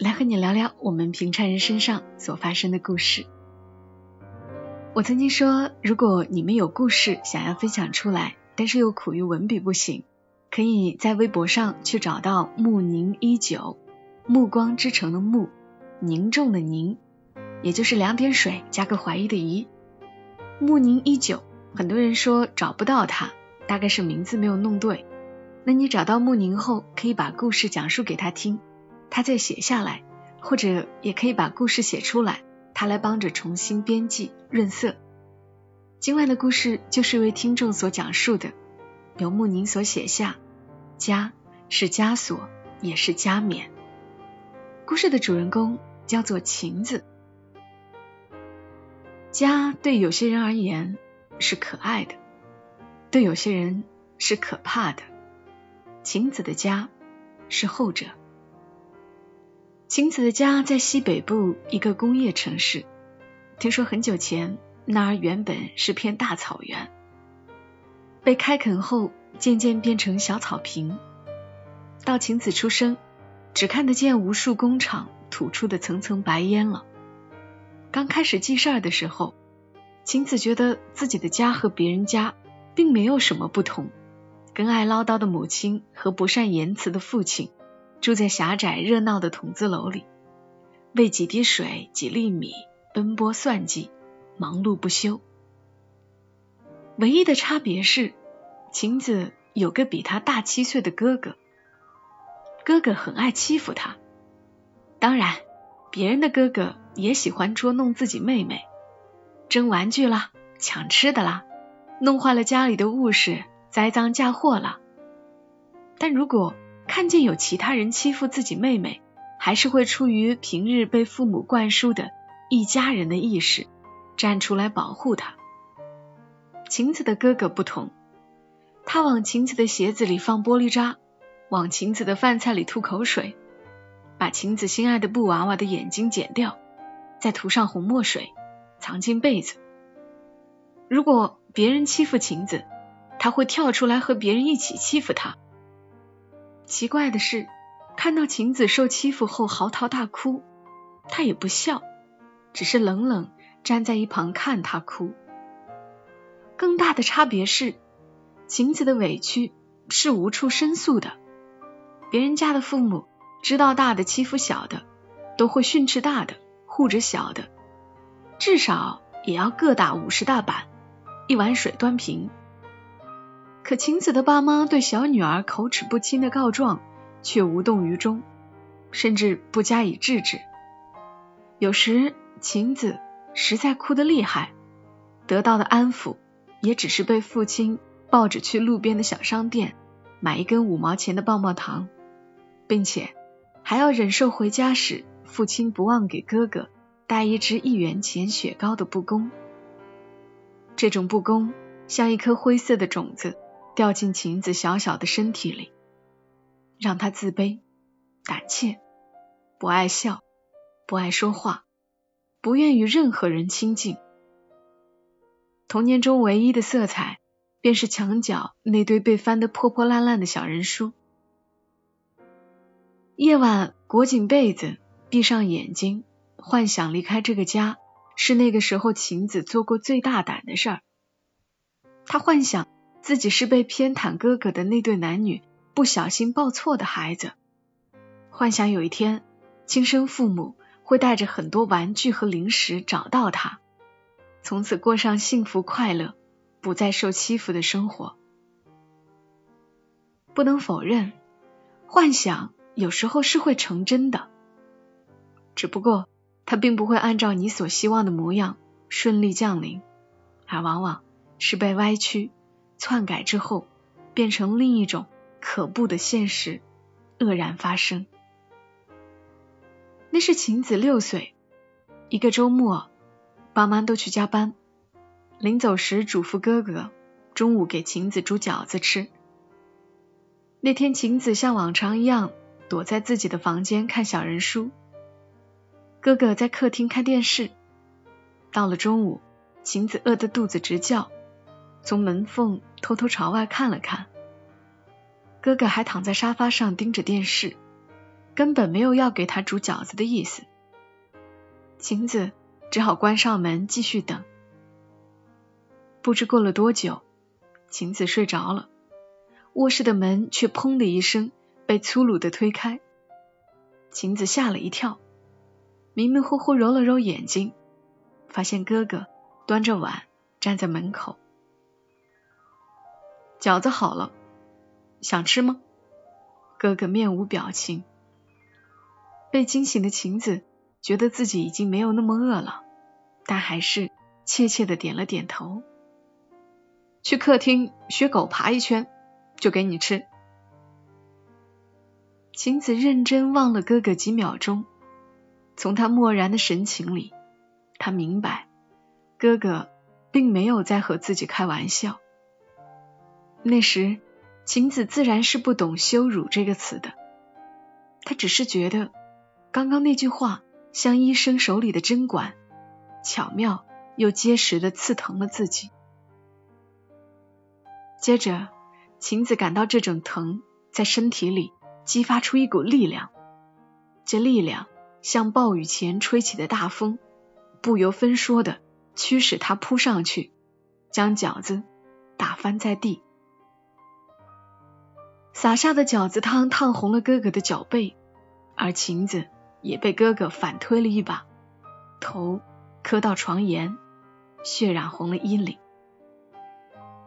来和你聊聊我们平常人身上所发生的故事。我曾经说，如果你们有故事想要分享出来，但是又苦于文笔不行，可以在微博上去找到慕宁一九，暮光之城的暮，凝重的凝，也就是两点水加个怀疑的疑，慕宁一九。很多人说找不到他，大概是名字没有弄对。那你找到慕宁后，可以把故事讲述给他听，他再写下来，或者也可以把故事写出来，他来帮着重新编辑润色。今晚的故事就是一位听众所讲述的，由穆宁所写下，枷是枷锁，也是加冕。故事的主人公叫做晴子。家对有些人而言是可爱的，对有些人是可怕的。晴子的家是后者。晴子的家在西北部一个工业城市，听说很久前那儿原本是片大草原，被开垦后渐渐变成小草坪。到晴子出生，只看得见无数工厂吐出的层层白烟了。刚开始记事儿的时候，晴子觉得自己的家和别人家并没有什么不同，跟爱唠叨的母亲和不善言辞的父亲住在狭窄热闹的筒子楼里，为几滴水、几粒米奔波算计，忙碌不休。唯一的差别是，晴子有个比他大七岁的哥哥，哥哥很爱欺负他，当然，别人的哥哥也喜欢捉弄自己妹妹。争玩具啦，抢吃的啦，弄坏了家里的物事，栽赃嫁祸了。但如果看见有其他人欺负自己妹妹，还是会出于平日被父母灌输的一家人的意识，站出来保护她。晴子的哥哥不同，他往晴子的鞋子里放玻璃渣，往晴子的饭菜里吐口水，把晴子心爱的布娃娃的眼睛剪掉，再涂上红墨水。藏进被子。如果别人欺负晴子，他会跳出来和别人一起欺负她。奇怪的是，看到晴子受欺负后嚎啕大哭，他也不笑，只是冷冷站在一旁看她哭。更大的差别是，晴子的委屈是无处申诉的。别人家的父母知道大的欺负小的，都会训斥大的，护着小的。至少也要各打五十大板，一碗水端平。可晴子的爸妈对小女儿口齿不清的告状却无动于衷，甚至不加以制止。有时晴子实在哭得厉害，得到的安抚也只是被父亲抱着去路边的小商店买一根五毛钱的棒棒糖，并且还要忍受回家时父亲不忘给哥哥。带一支一元钱雪糕的不公，这种不公像一颗灰色的种子，掉进晴子小小的身体里，让她自卑、胆怯，不爱笑，不爱说话，不愿与任何人亲近。童年中唯一的色彩，便是墙角那堆被翻得破破烂烂的小人书。夜晚裹紧被子，闭上眼睛。幻想离开这个家是那个时候晴子做过最大胆的事儿。他幻想自己是被偏袒哥哥的那对男女不小心抱错的孩子，幻想有一天亲生父母会带着很多玩具和零食找到他，从此过上幸福快乐、不再受欺负的生活。不能否认，幻想有时候是会成真的，只不过。它并不会按照你所希望的模样顺利降临，而往往是被歪曲、篡改之后，变成另一种可怖的现实，愕然发生。那是晴子六岁，一个周末，爸妈都去加班，临走时嘱咐哥哥中午给晴子煮饺子吃。那天晴子像往常一样躲在自己的房间看小人书，哥哥在客厅看电视。到了中午，晴子饿得肚子直叫，从门缝偷偷朝外看了看。哥哥还躺在沙发上盯着电视，根本没有要给他煮饺子的意思。晴子只好关上门继续等。不知过了多久，晴子睡着了，卧室的门却砰的一声被粗鲁的推开。晴子吓了一跳，迷迷糊糊揉了揉眼睛。发现哥哥端着碗站在门口，饺子好了，想吃吗？哥哥面无表情。被惊醒的晴子觉得自己已经没有那么饿了，但还是怯怯的点了点头。去客厅学狗爬一圈，就给你吃。晴子认真望了哥哥几秒钟，从他漠然的神情里。他明白，哥哥并没有在和自己开玩笑。那时，晴子自然是不懂“羞辱”这个词的，她只是觉得刚刚那句话像医生手里的针管，巧妙又结实的刺疼了自己。接着，晴子感到这种疼在身体里激发出一股力量，这力量像暴雨前吹起的大风。不由分说的驱使他扑上去，将饺子打翻在地。洒下的饺子汤烫红了哥哥的脚背，而晴子也被哥哥反推了一把，头磕到床沿，血染红了衣领。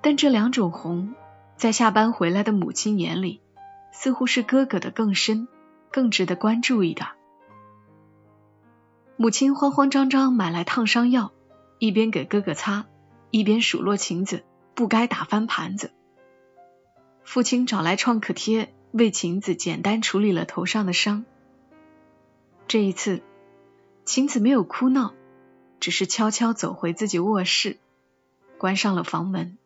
但这两种红，在下班回来的母亲眼里，似乎是哥哥的更深、更值得关注一点。母亲慌慌张张买来烫伤药，一边给哥哥擦，一边数落晴子不该打翻盘子。父亲找来创可贴，为晴子简单处理了头上的伤。这一次，晴子没有哭闹，只是悄悄走回自己卧室，关上了房门。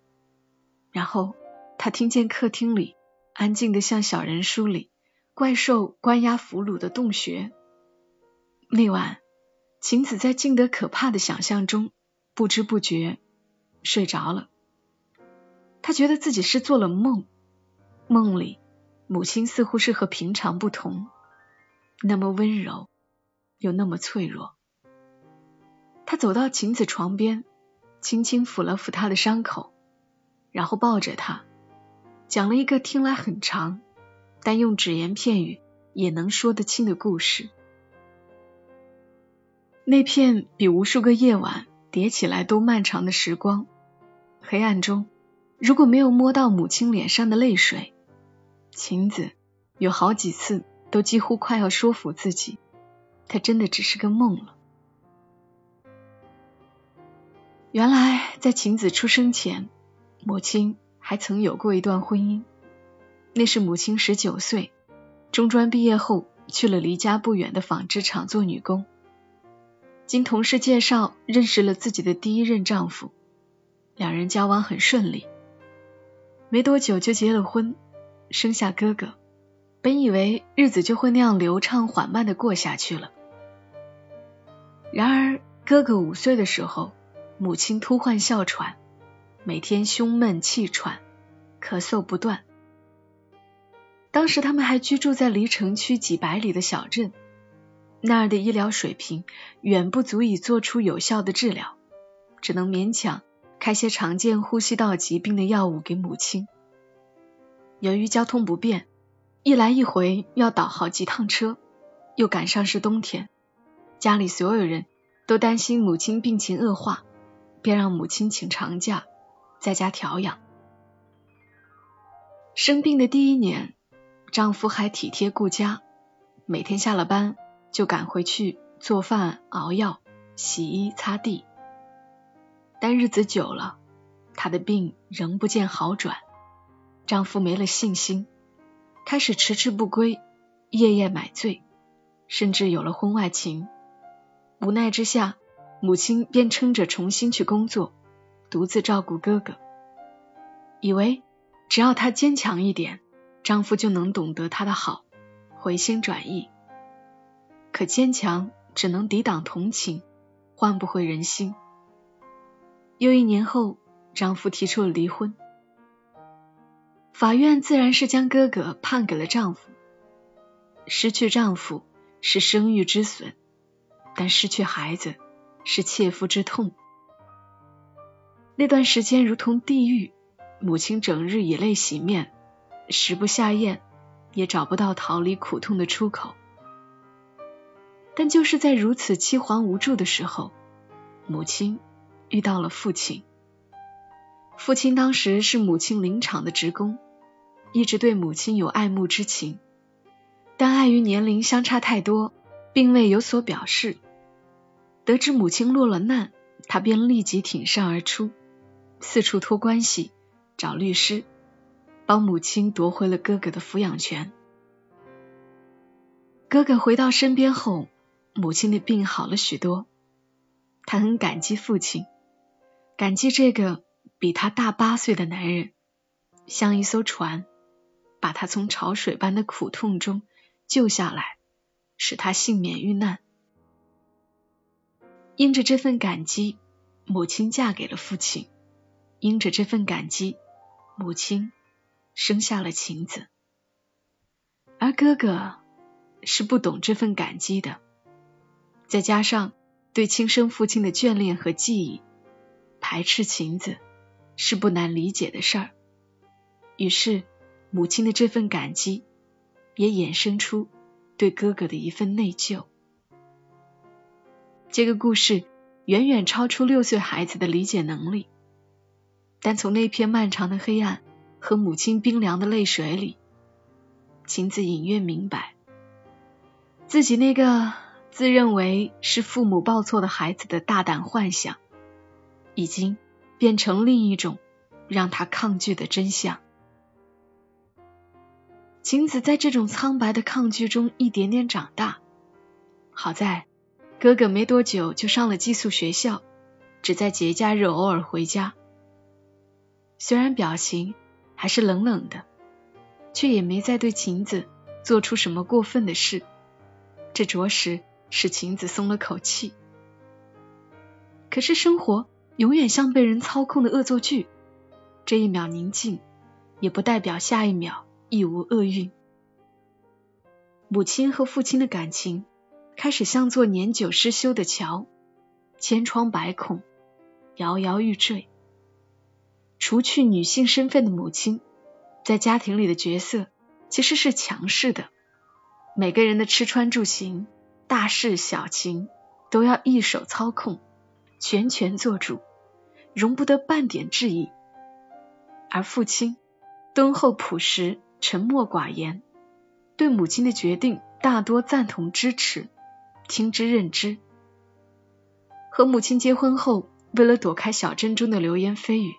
然后，他听见客厅里安静的像小人书里怪兽关押俘虏的洞穴。那晚。晴子在静得可怕的想象中，不知不觉睡着了。他觉得自己是做了梦，梦里母亲似乎是和平常不同，那么温柔，又那么脆弱。他走到晴子床边，轻轻抚了抚她的伤口，然后抱着她，讲了一个听来很长，但用只言片语也能说得清的故事。那片比无数个夜晚叠起来都漫长的时光，黑暗中，如果没有摸到母亲脸上的泪水，晴子有好几次都几乎快要说服自己，她真的只是个梦了。原来，在晴子出生前，母亲还曾有过一段婚姻，那是母亲十九岁，中专毕业后去了离家不远的纺织厂做女工。经同事介绍，认识了自己的第一任丈夫，两人交往很顺利，没多久就结了婚，生下哥哥。本以为日子就会那样流畅缓慢的过下去了，然而哥哥五岁的时候，母亲突患哮喘，每天胸闷气喘，咳嗽不断。当时他们还居住在离城区几百里的小镇。那儿的医疗水平远不足以做出有效的治疗，只能勉强开些常见呼吸道疾病的药物给母亲。由于交通不便，一来一回要倒好几趟车，又赶上是冬天，家里所有人都担心母亲病情恶化，便让母亲请长假在家调养。生病的第一年，丈夫还体贴顾家，每天下了班。就赶回去做饭、熬药、洗衣、擦地。但日子久了，他的病仍不见好转，丈夫没了信心，开始迟迟不归，夜夜买醉。甚至有了婚外情。无奈之下，母亲便撑着重新去工作，独自照顾哥哥，以为只要她坚强一点，丈夫就能懂得她的好，回心转意。可坚强只能抵挡同情，换不回人心。又一年后，丈夫提出了离婚，法院自然是将哥哥判给了丈夫。失去丈夫是生育之损，但失去孩子是切肤之痛。那段时间如同地狱，母亲整日以泪洗面，食不下咽，也找不到逃离苦痛的出口。但就是在如此凄惶无助的时候，母亲遇到了父亲。父亲当时是母亲林场的职工，一直对母亲有爱慕之情。但碍于年龄相差太多，并未有所表示。得知母亲落了难，他便立即挺身而出，四处托关系，找律师，帮母亲夺回了哥哥的抚养权。哥哥回到身边后，母亲的病好了许多。他很感激父亲，感激这个比他大八岁的男人，像一艘船，把他从潮水般的苦痛中。救下来，使他幸免遇难。因着这份感激，母亲嫁给了父亲；因着这份感激，母亲生下了晴子。而哥哥是不懂这份感激的，再加上对亲生父亲的眷恋和记忆，排斥晴子是不难理解的事儿。于是，母亲的这份感激。也衍生出对哥哥的一份内疚。这个故事远远超出六岁孩子的理解能力，但从那片漫长的黑暗和母亲冰凉的泪水里，晴子隐约明白，自己那个自认为是父母报错的孩子的大胆幻想，已经变成另一种让他抗拒的真相。晴子在这种苍白的抗拒中一点点长大。好在哥哥没多久就上了寄宿学校，只在节假日偶尔回家。虽然表情还是冷冷的，却也没再对晴子做出什么过分的事。这着实使晴子松了口气。可是生活永远像被人操控的恶作剧，这一秒宁静，也不代表下一秒。亦无厄运。母亲和父亲的感情开始像座年久失修的桥，千疮百孔，摇摇欲坠。除去女性身份的母亲，在家庭里的角色其实是强势的，每个人的吃穿住行、大事小情都要一手操控，全权做主，容不得半点质疑。而父亲敦厚朴实。沉默寡言，对母亲的决定大多赞同支持，听之任之。和母亲结婚后，为了躲开小镇中的流言蜚语，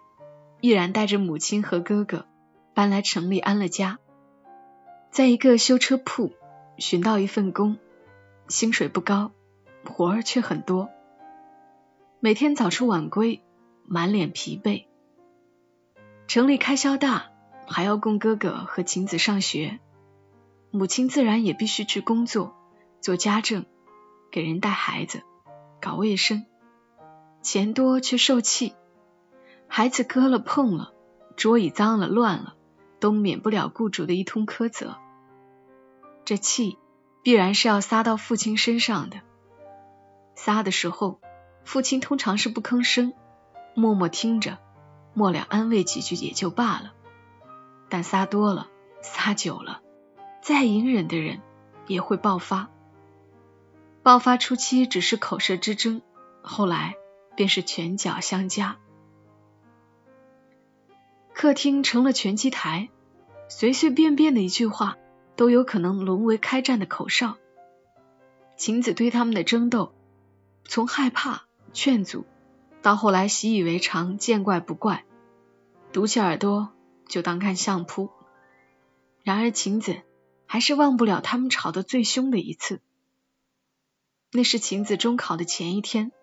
毅然带着母亲和哥哥搬来城里安了家。在一个修车铺寻到一份工，薪水不高，活儿却很多。每天早出晚归，满脸疲惫。城里开销大。还要供哥哥和晴子上学，母亲自然也必须去工作，做家政，给人带孩子，搞卫生，钱多却受气，孩子磕了碰了，桌椅脏了乱了，都免不了雇主的一通苛责。这气必然是要撒到父亲身上的，撒的时候，父亲通常是不吭声，默默听着，末了安慰几句也就罢了。但撒多了，撒久了，再隐忍的人也会爆发。爆发初期只是口舌之争，后来便是拳脚相加。客厅成了拳击台，随随便便的一句话都有可能沦为开战的口哨。晴子对他们的争斗，从害怕、劝阻，到后来习以为常、见怪不怪，堵起耳朵。就当看相扑。然而晴子还是忘不了他们吵得最凶的一次，那是晴子中考的前一天，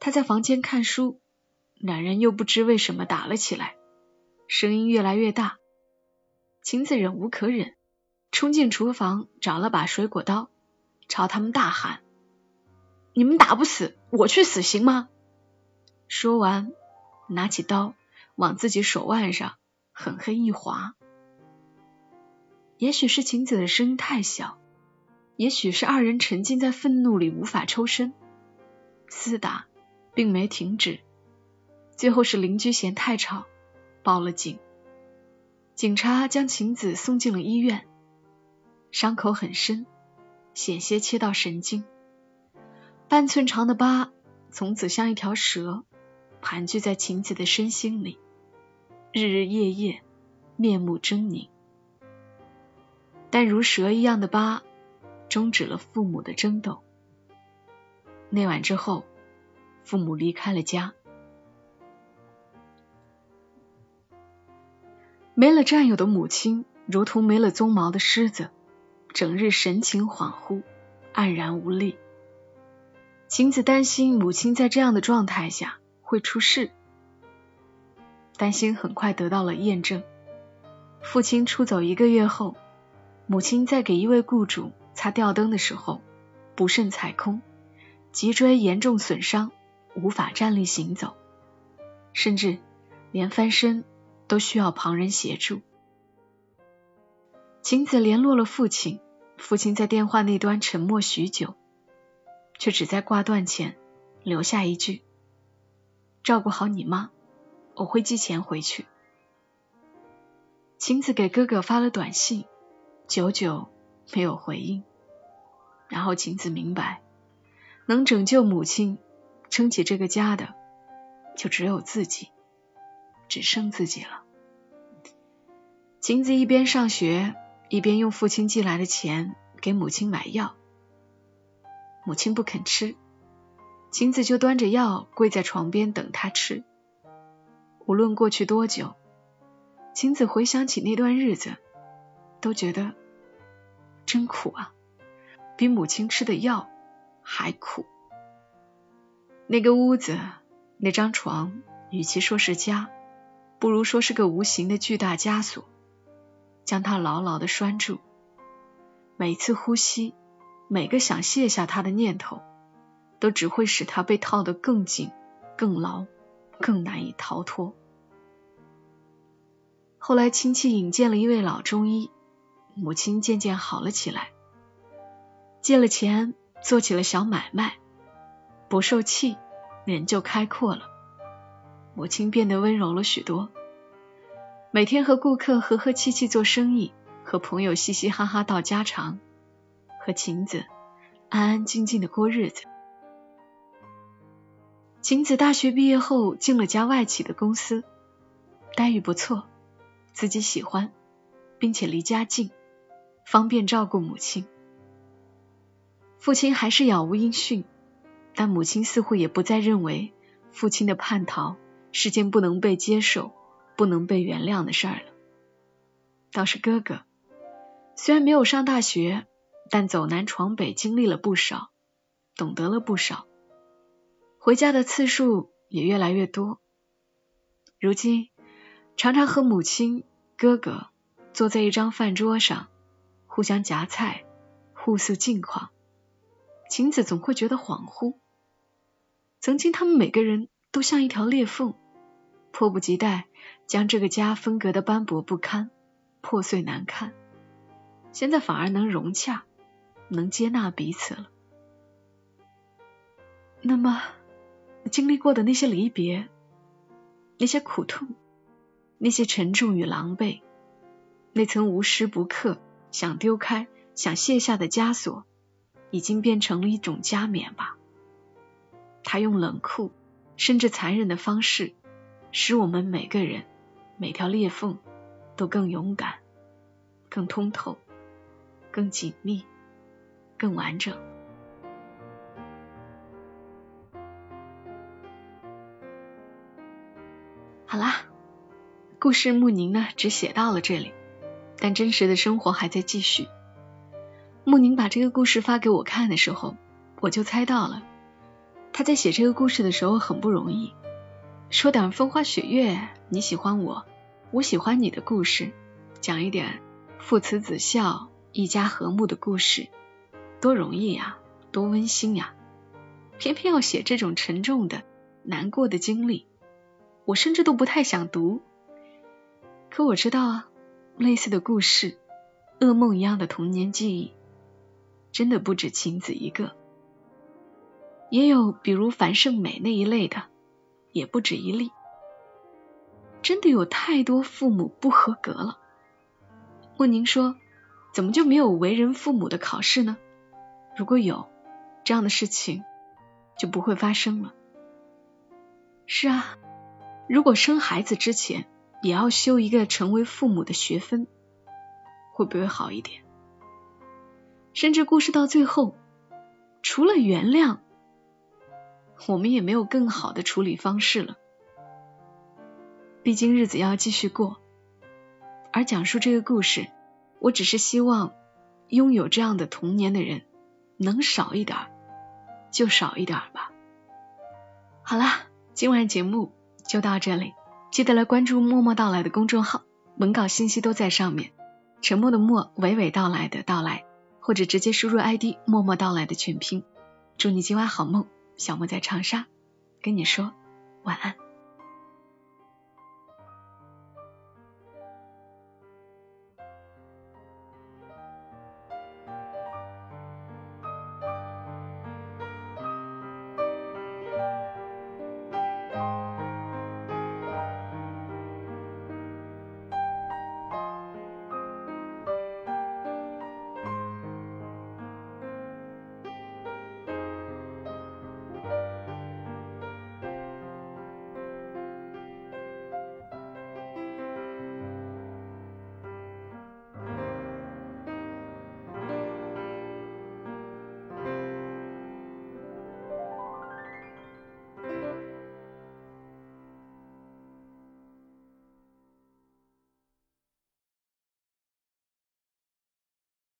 她在房间看书，两人又不知为什么打了起来，声音越来越大。晴子忍无可忍，冲进厨房找了把水果刀，朝他们大喊：“你们打不死，我去死行吗？”说完，拿起刀往自己手腕上狠狠一划。也许是晴子的声音太小。也许是二人沉浸在愤怒里无法抽身，厮打并没停止。最后是邻居嫌太吵，报了警。警察将晴子送进了医院，伤口很深，险些切到神经。半寸长的疤从此像一条蛇盘踞在晴子的身心里，日日夜夜面目狰狞。但如蛇一样的疤。终止了父母的争斗。那晚之后，父母离开了家，没了战友的母亲，如同没了鬃毛的狮子，整日神情恍惚，黯然无力。晴子担心母亲在这样的状态下会出事，担心很快得到了验证。父亲出走一个月后，母亲在给一位雇主。擦吊灯的时候，不慎踩空，脊椎严重损伤，无法站立行走，甚至连翻身都需要旁人协助。晴子联络了父亲，父亲在电话那端沉默许久，却只在挂断前留下一句：“照顾好你妈，我会寄钱回去。”晴子给哥哥发了短信，久久。没有回应，然后晴子明白，能拯救母亲、撑起这个家的，就只有自己，只剩自己了。晴子一边上学，一边用父亲寄来的钱给母亲买药。母亲不肯吃，晴子就端着药跪在床边等他吃。无论过去多久，晴子回想起那段日子，都觉得。真苦啊，比母亲吃的药还苦。那个屋子，那张床，与其说是家，不如说是个无形的巨大枷锁，将他牢牢的拴住。每次呼吸，每个想卸下他的念头，都只会使他被套得更紧、更牢、更难以逃脱。后来，亲戚引荐了一位老中医。母亲渐渐好了起来，借了钱做起了小买卖，不受气，脸就开阔了。母亲变得温柔了许多，每天和顾客和和气气做生意，和朋友嘻嘻哈哈道家常，和晴子安安静静的过日子。晴子大学毕业后进了家外企的公司，待遇不错，自己喜欢，并且离家近。方便照顾母亲，父亲还是杳无音讯，但母亲似乎也不再认为父亲的叛逃是件不能被接受、不能被原谅的事儿了。倒是哥哥，虽然没有上大学，但走南闯北经历了不少，懂得了不少，回家的次数也越来越多。如今常常和母亲、哥哥坐在一张饭桌上。互相夹菜，互诉近况，晴子总会觉得恍惚。曾经他们每个人都像一条裂缝，迫不及待将这个家分隔的斑驳不堪、破碎难看。现在反而能融洽，能接纳彼此了。那么，经历过的那些离别，那些苦痛，那些沉重与狼狈，那层无时不刻。想丢开、想卸下的枷锁，已经变成了一种加冕吧。他用冷酷甚至残忍的方式，使我们每个人、每条裂缝都更勇敢、更通透、更紧密、更完整。好啦，故事穆宁呢，只写到了这里。但真实的生活还在继续。穆宁把这个故事发给我看的时候，我就猜到了，他在写这个故事的时候很不容易，说点风花雪月，你喜欢我，我喜欢你的故事，讲一点父慈子孝、一家和睦的故事，多容易呀，多温馨呀！偏偏要写这种沉重的、难过的经历，我甚至都不太想读。可我知道啊，类似的故事，噩梦一样的童年记忆，真的不止晴子一个，也有比如樊胜美那一类的，也不止一例。真的有太多父母不合格了。问您说，怎么就没有为人父母的考试呢？如果有这样的事情，就不会发生了。是啊，如果生孩子之前。也要修一个成为父母的学分，会不会好一点？甚至故事到最后，除了原谅，我们也没有更好的处理方式了。毕竟日子要继续过，而讲述这个故事，我只是希望拥有这样的童年的人能少一点，就少一点吧。好啦，今晚节目就到这里。记得来关注“默默到来”的公众号，文稿信息都在上面。沉默的默，娓娓道来的到来，或者直接输入 ID“ 默默到来”的全拼。祝你今晚好梦，小莫在长沙跟你说晚安。